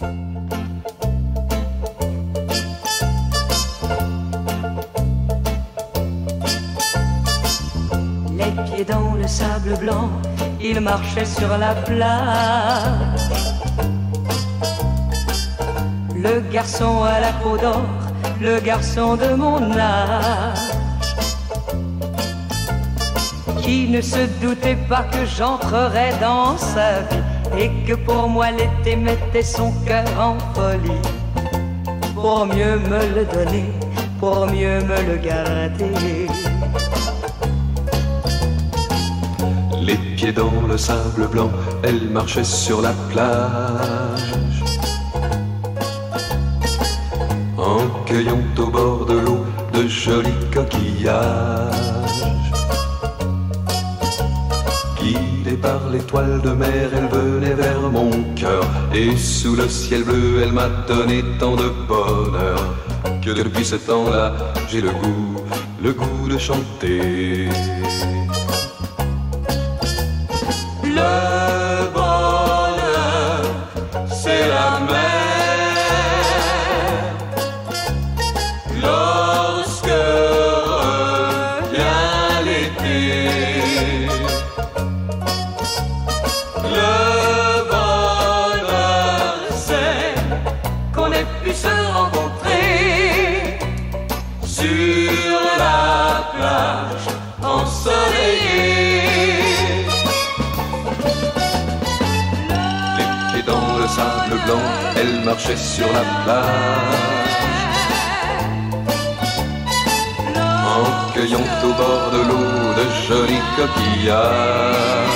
Les pieds dans le sable blanc, il marchait sur la plage. Le garçon à la peau d'or, le garçon de mon âge. Qui ne se doutait pas que j'entrerais dans sa vie et que pour moi l'été mettait son cœur en folie. Pour mieux me le donner, pour mieux me le garder. Les pieds dans le sable blanc, elle marchait sur la plage. En cueillant au bord de l'eau de jolis coquillages. Par l'étoile de mer, elle venait vers mon cœur. Et sous le ciel bleu, elle m'a donné tant de bonheur. Que depuis ce temps-là, j'ai le goût, le goût de chanter. Sur la plage. En cueillant au bord de l'eau de jolis coquillages.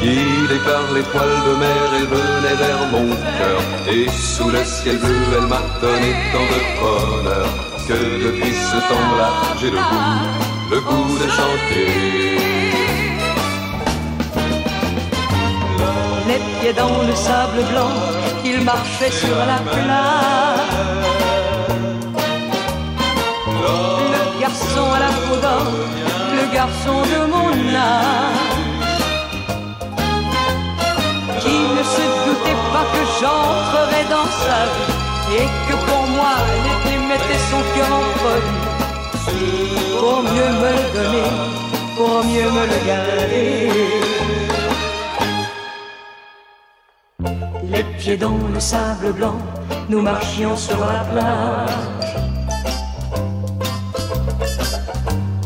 Guidée par l'étoile de mer, elle venait vers mon cœur. Et sous le ciel bleu, elle m'a donné tant de bonheur. Que depuis ce temps-là, j'ai le goût, le goût de chanter. Les pieds dans le sable blanc, il marchait sur la plage. Le garçon à la peau d'or, le garçon de mon âge, qui ne se doutait pas que j'entrerais dans sa vie et que pour moi l'été mettait son cœur en folie. Pour mieux me le donner, pour mieux me le garder. Pieds dans le sable blanc, nous marchions sur la plage.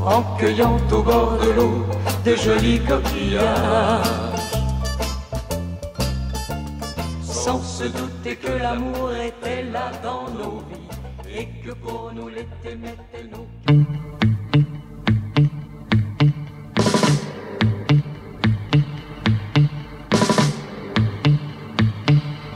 En cueillant au bord de l'eau de jolis coquillages. Sans se douter que l'amour était là dans nos vies et que pour nous l'été mettait nos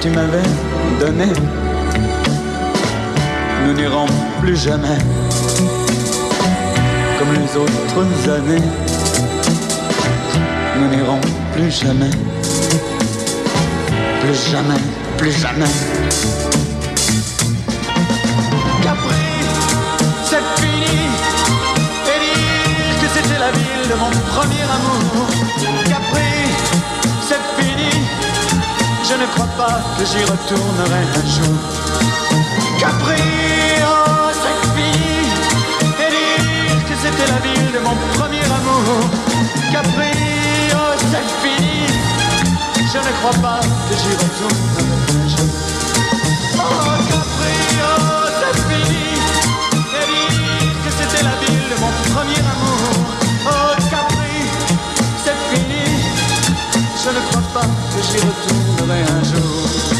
tu m'avais donné. Nous n'irons plus jamais comme les autres années. Nous n'irons plus jamais, plus jamais, plus jamais. Capri, c'est fini. Et dire que c'était la ville de mon premier j'y retournerai un jour. Capri, oh, c'est fini. Et dire que c'était la ville de mon premier amour. Capri, oh, c'est fini. Je ne crois pas que j'y retournerai un jour. Oh, Capri, oh, c'est fini. Et dire que c'était la ville de mon premier amour. Oh, Capri, c'est fini. Je ne crois pas que j'y retournerai un jour. Oh,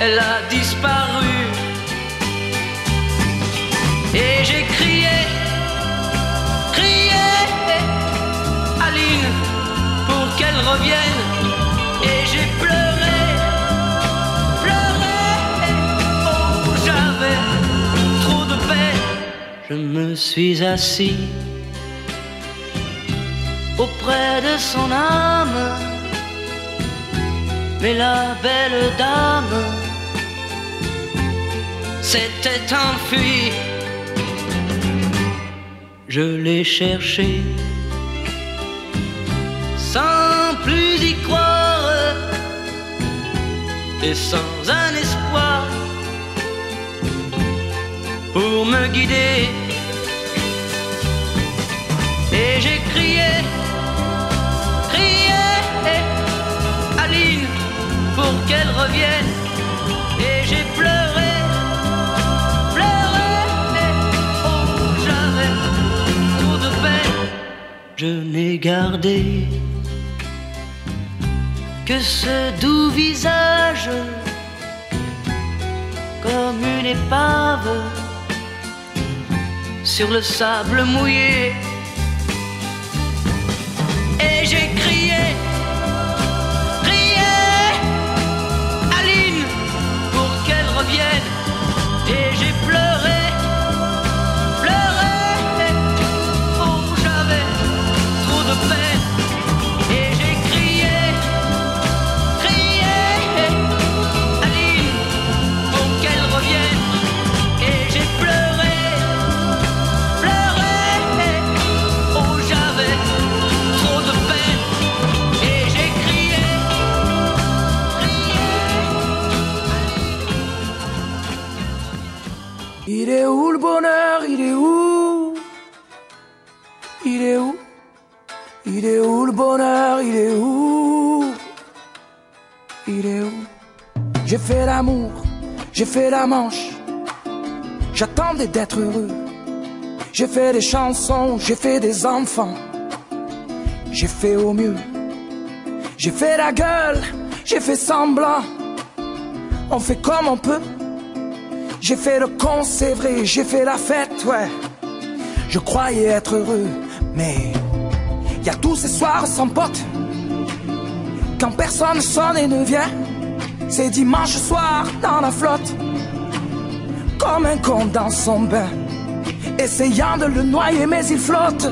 elle a disparu. Et j'ai crié, crié, Aline, pour qu'elle revienne. Et j'ai pleuré, pleuré, oh, j'avais trop de peine. Je me suis assis auprès de son âme. Mais la belle dame s'était enfuie. Je l'ai cherchée sans plus y croire et sans un espoir pour me guider. Et j'ai crié, qu'elle revienne. Et j'ai pleuré, pleuré, oh, j'avais trop de peine. Je n'ai gardé que ce doux visage comme une épave sur le sable mouillé. Et j'ai est où le bonheur? Il est où? Il est où? Il est où le bonheur? Il est où? Il est où? J'ai fait l'amour, j'ai fait la manche. J'attendais d'être heureux. J'ai fait des chansons, j'ai fait des enfants. J'ai fait au mieux. J'ai fait la gueule, j'ai fait semblant. On fait comme on peut. J'ai fait le con, c'est vrai, j'ai fait la fête, ouais. Je croyais être heureux, mais y a tous ces soirs sans potes. Quand personne sonne et ne vient, c'est dimanche soir dans la flotte. Comme un con dans son bain, essayant de le noyer, mais il flotte.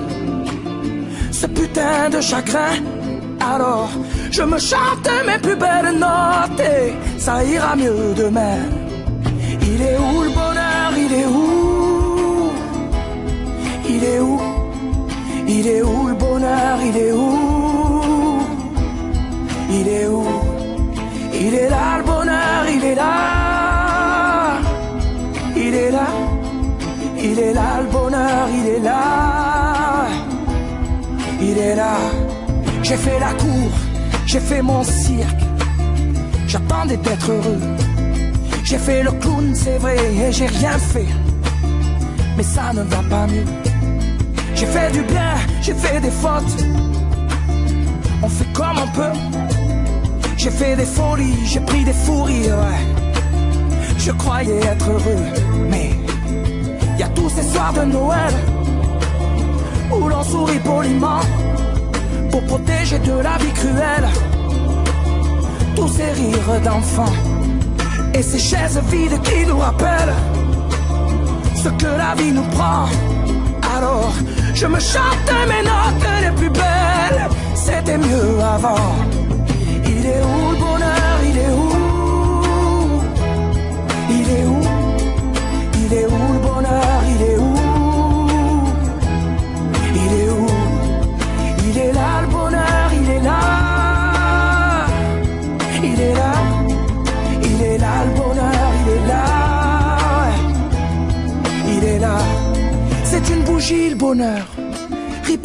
Ce putain de chagrin, alors je me chante mes plus belles notes et ça ira mieux demain. Il est où le bonheur Il est où Il est où Il est où le bonheur Il est où Il est où Il est là le bonheur, il est là. Il est là. Il est là le bonheur, il est là. Il est là. J'ai fait la cour, j'ai fait mon cirque. J'attendais d'être heureux. J'ai fait le clown, c'est vrai, et j'ai rien fait. Mais ça ne va pas mieux. J'ai fait du bien, j'ai fait des fautes. On fait comme on peut. J'ai fait des folies, j'ai pris des fous rires. ouais. Je croyais être heureux, mais y a tous ces soirs de Noël où l'on sourit poliment pour protéger de la vie cruelle tous ces rires d'enfants et ces chaises vides qui nous rappellent ce que la vie nous prend. Alors, je me chante mes notes les plus belles. C'était mieux avant. Il est où le bonheur? Il est où? Il est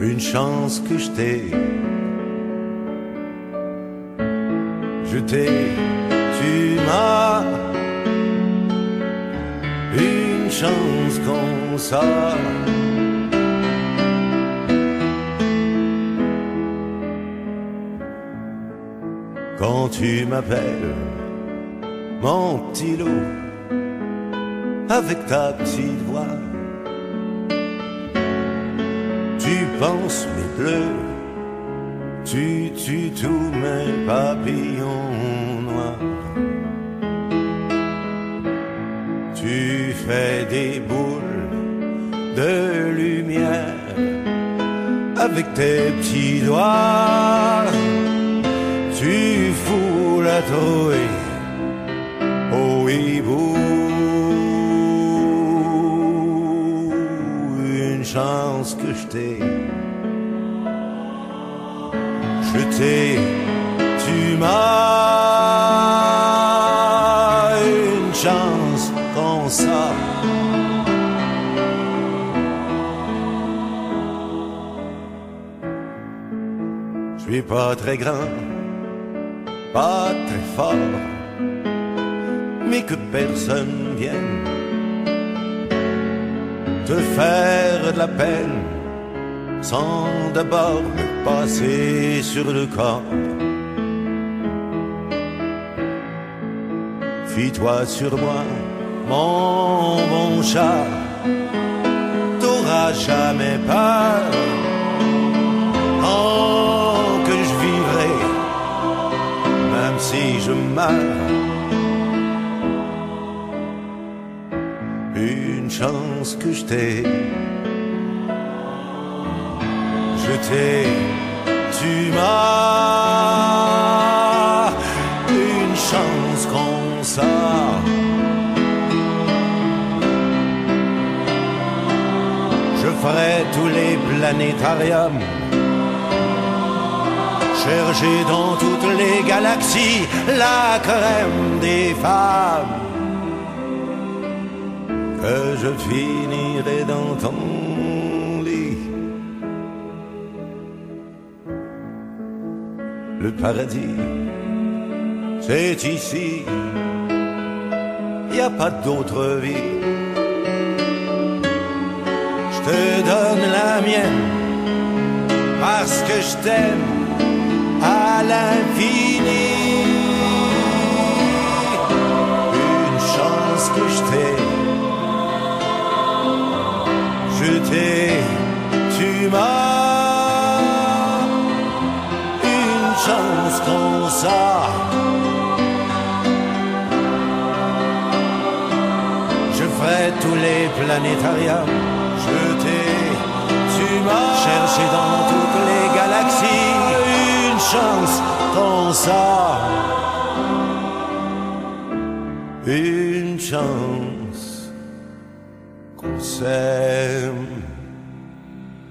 Une chance que je t'ai. Je t'ai, tu m'as. Une chance comme ça. Quand tu m'appelles, mon petit loup, avec ta petite voix. Tu penses mes bleus, tu tues tous mes papillons noirs. Tu fais des boules de lumière avec tes petits doigts. La trouille au. Une chance que je t'ai. Je t'ai, tu m'as une chance comme ça. Je suis pas très grand, pas très fort, mais que personne vienne te faire de la peine sans d'abord me passer sur le corps. Fie-toi sur moi, mon bon chat, t'auras jamais peur. Une chance que je t'ai je t'ai, tu m'as. Une chance comme ça. Je ferai tous les planétariums, chercher dans toutes les galaxies la crème des femmes. Que je finirai dans ton le paradis, c'est ici, y a pas d'autre vie. Je te donne la mienne parce que je t'aime à l'infini. Une chance que je t'ai, je t'ai, tu m'as. chance comme ça. Je ferai tous les planétariums, je t'ai, tu m'as cherché dans toutes les galaxies. Chance ça. Une chance qu'on.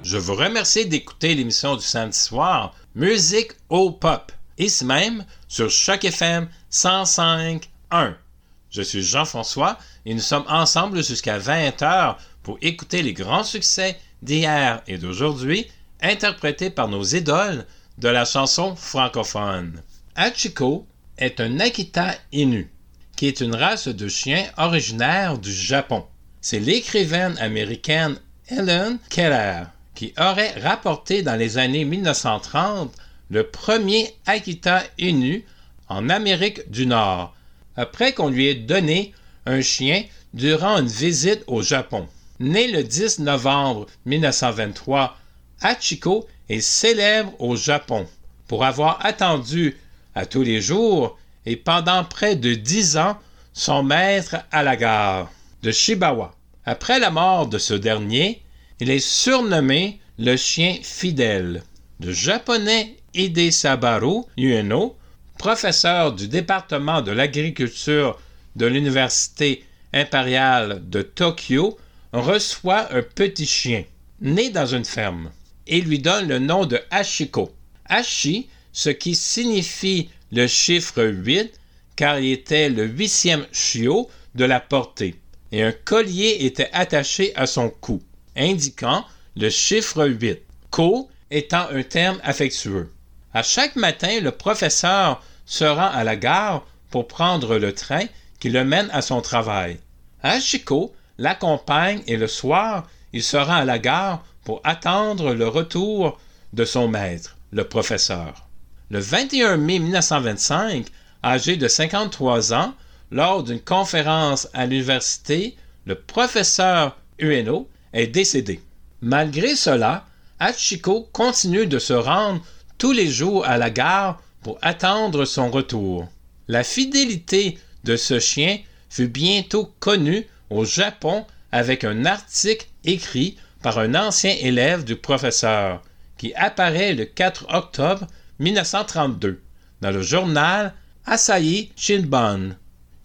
Je vous remercie d'écouter l'émission du samedi soir Musique au pop, ici même sur Choc FM 105.1. Je suis Jean-François et nous sommes ensemble jusqu'à 20h pour écouter les grands succès d'hier et d'aujourd'hui interprétés par nos idoles de la chanson francophone. Hachiko est un Akita Inu, qui est une race de chiens originaire du Japon. C'est l'écrivaine américaine Helen Keller qui aurait rapporté dans les années 1930 le premier Akita Inu en Amérique du Nord, après qu'on lui ait donné un chien durant une visite au Japon. Né le 10 novembre 1923, Hachiko est célèbre au Japon pour avoir attendu à tous les jours et pendant près de dix ans son maître à la gare de Shibawa. Après la mort de ce dernier, il est surnommé le chien fidèle. Le japonais Ide Sabaru Ueno, professeur du département de l'agriculture de l'Université impériale de Tokyo, reçoit un petit chien, né dans une ferme, et lui donne le nom de Hachiko. Hachi, ce qui signifie le chiffre 8, car il était le huitième chiot de la portée, et un collier était attaché à son cou indiquant le chiffre 8, ko étant un terme affectueux. À chaque matin, le professeur se rend à la gare pour prendre le train qui le mène à son travail. Hachiko l'accompagne et le soir, il se rend à la gare pour attendre le retour de son maître, le professeur. Le 21 mai 1925, âgé de 53 ans, lors d'une conférence à l'université, le professeur Ueno est décédé. Malgré cela, Hachiko continue de se rendre tous les jours à la gare pour attendre son retour. La fidélité de ce chien fut bientôt connue au Japon avec un article écrit par un ancien élève du professeur qui apparaît le 4 octobre 1932 dans le journal Asahi Shinbun,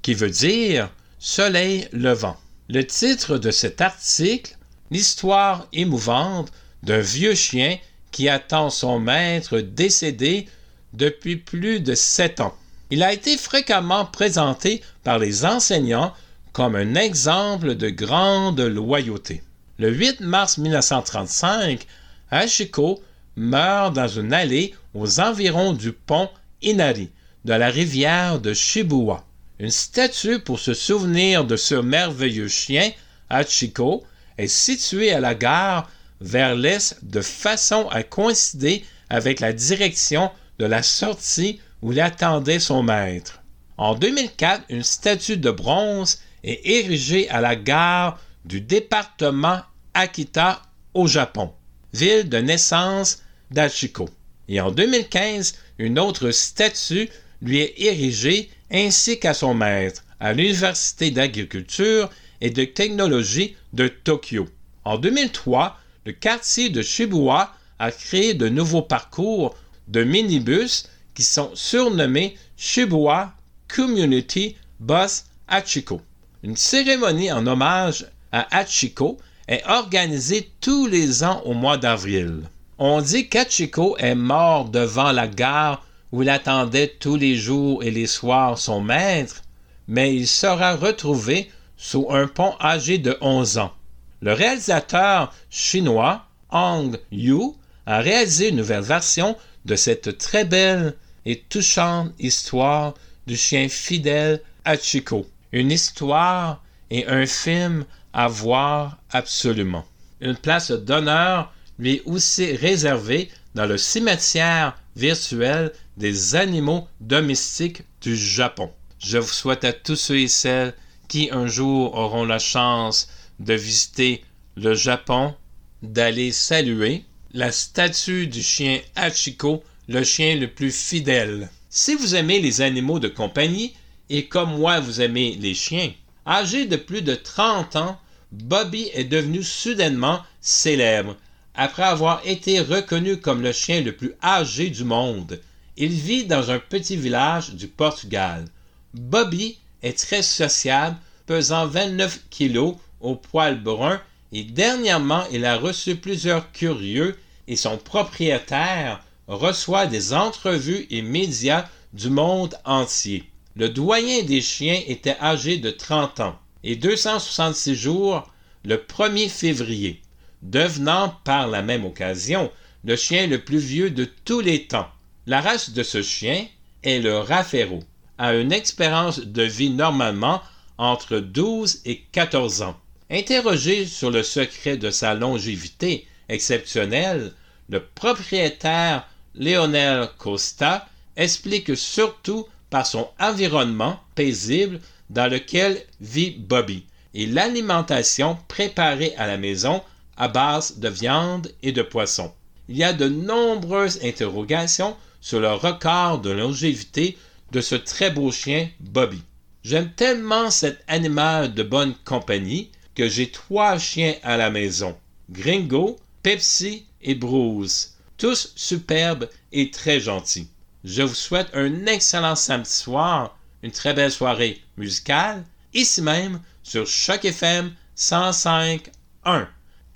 qui veut dire Soleil levant. Le titre de cet article l'histoire émouvante d'un vieux chien qui attend son maître décédé depuis plus de sept ans. Il a été fréquemment présenté par les enseignants comme un exemple de grande loyauté. Le 8 mars 1935, Hachiko meurt dans une allée aux environs du pont Inari de la rivière de Shibuya. Une statue pour se souvenir de ce merveilleux chien, Hachiko, est située à la gare vers l'est de façon à coïncider avec la direction de la sortie où l'attendait son maître. En 2004, une statue de bronze est érigée à la gare du département Akita au Japon, ville de naissance d'Achiko. Et en 2015, une autre statue lui est érigée ainsi qu'à son maître à l'Université d'agriculture et de technologie de Tokyo. En 2003, le quartier de Shibuya a créé de nouveaux parcours de minibus qui sont surnommés Shibuya Community Bus Hachiko. Une cérémonie en hommage à Hachiko est organisée tous les ans au mois d'avril. On dit qu'Hachiko est mort devant la gare où il attendait tous les jours et les soirs son maître, mais il sera retrouvé sous un pont âgé de 11 ans. Le réalisateur chinois Hong Yu a réalisé une nouvelle version de cette très belle et touchante histoire du chien fidèle Hachiko. Une histoire et un film à voir absolument. Une place d'honneur lui est aussi réservée dans le cimetière virtuel des animaux domestiques du Japon. Je vous souhaite à tous ceux et celles qui un jour auront la chance de visiter le Japon d'aller saluer la statue du chien Hachiko, le chien le plus fidèle. Si vous aimez les animaux de compagnie, et comme moi vous aimez les chiens, âgé de plus de 30 ans, Bobby est devenu soudainement célèbre après avoir été reconnu comme le chien le plus âgé du monde. Il vit dans un petit village du Portugal. Bobby est très sociable, pesant 29 kilos, au poil brun, et dernièrement il a reçu plusieurs curieux et son propriétaire reçoit des entrevues et médias du monde entier. Le doyen des chiens était âgé de 30 ans et 266 jours le 1er février, devenant par la même occasion le chien le plus vieux de tous les temps. La race de ce chien est le Raffairo, a une expérience de vie normalement entre 12 et 14 ans. Interrogé sur le secret de sa longévité exceptionnelle, le propriétaire Lionel Costa explique surtout par son environnement paisible dans lequel vit Bobby et l'alimentation préparée à la maison à base de viande et de poisson. Il y a de nombreuses interrogations sur le record de longévité de ce très beau chien Bobby. J'aime tellement cet animal de bonne compagnie que j'ai trois chiens à la maison. Gringo, Pepsi et Bruce. Tous superbes et très gentils. Je vous souhaite un excellent samedi soir, une très belle soirée musicale, ici même sur Choc FM 105.1,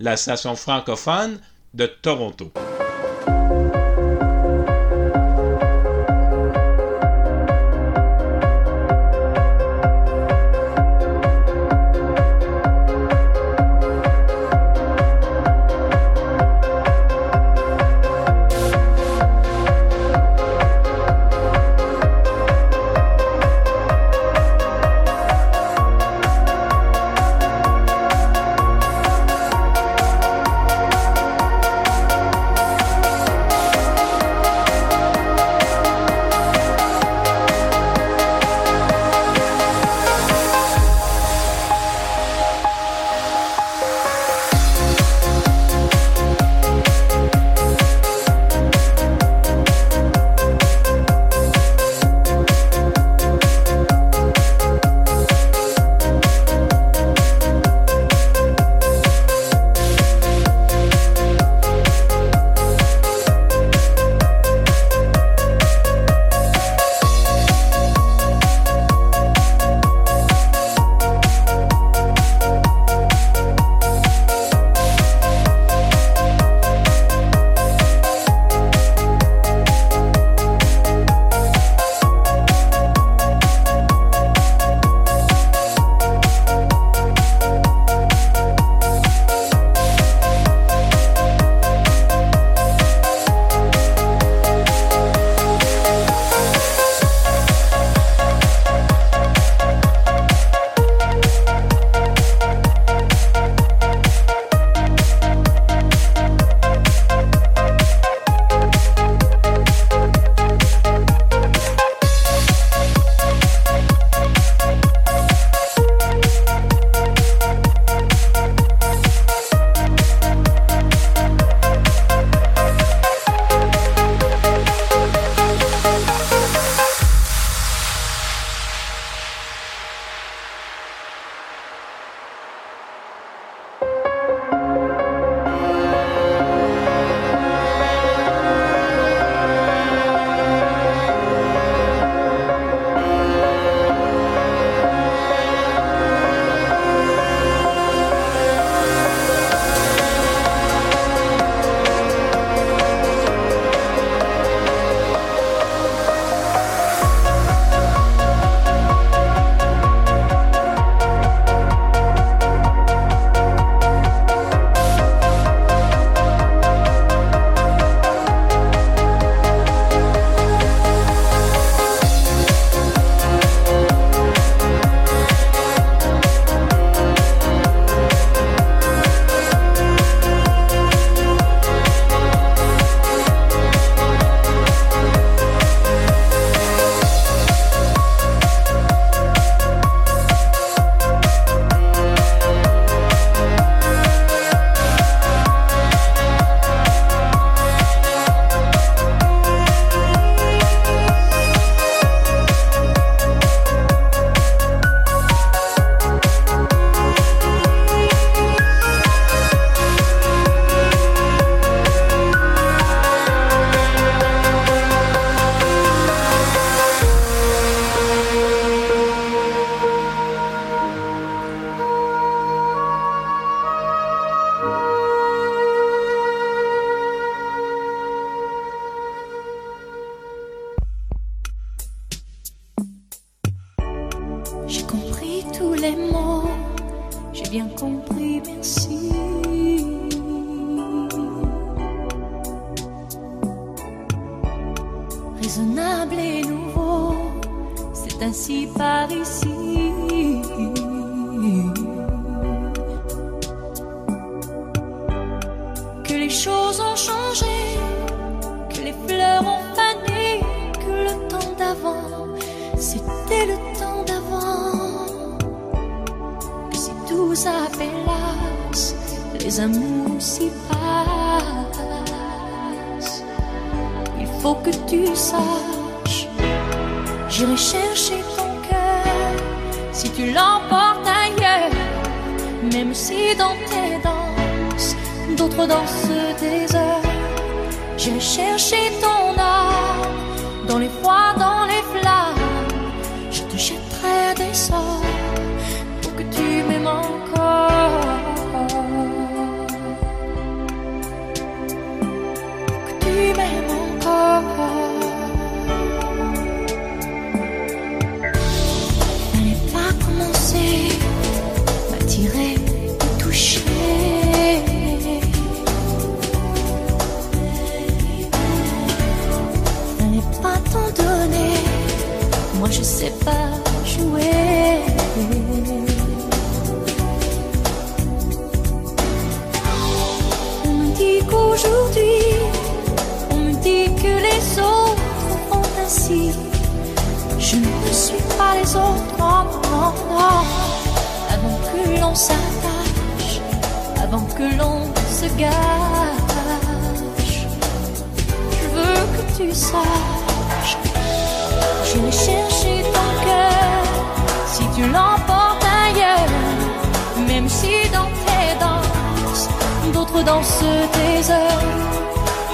la station francophone de Toronto. Et nouveau, c'est ainsi par ici. Que les choses ont changé, que les fleurs ont fané, que le temps d'avant, c'était le temps d'avant. Que si tout s'appelasse, les amours s'y que tu saches, j'irai chercher ton cœur si tu l'emportes ailleurs, même si dans tes danses, d'autres dansent des heures. J'irai chercher ton dans ce désert.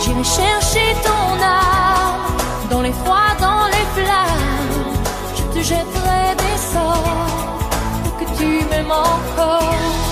J'irai chercher ton âme dans les froids, dans les flammes. Je te jetterai des sorts pour que tu m'aimes encore.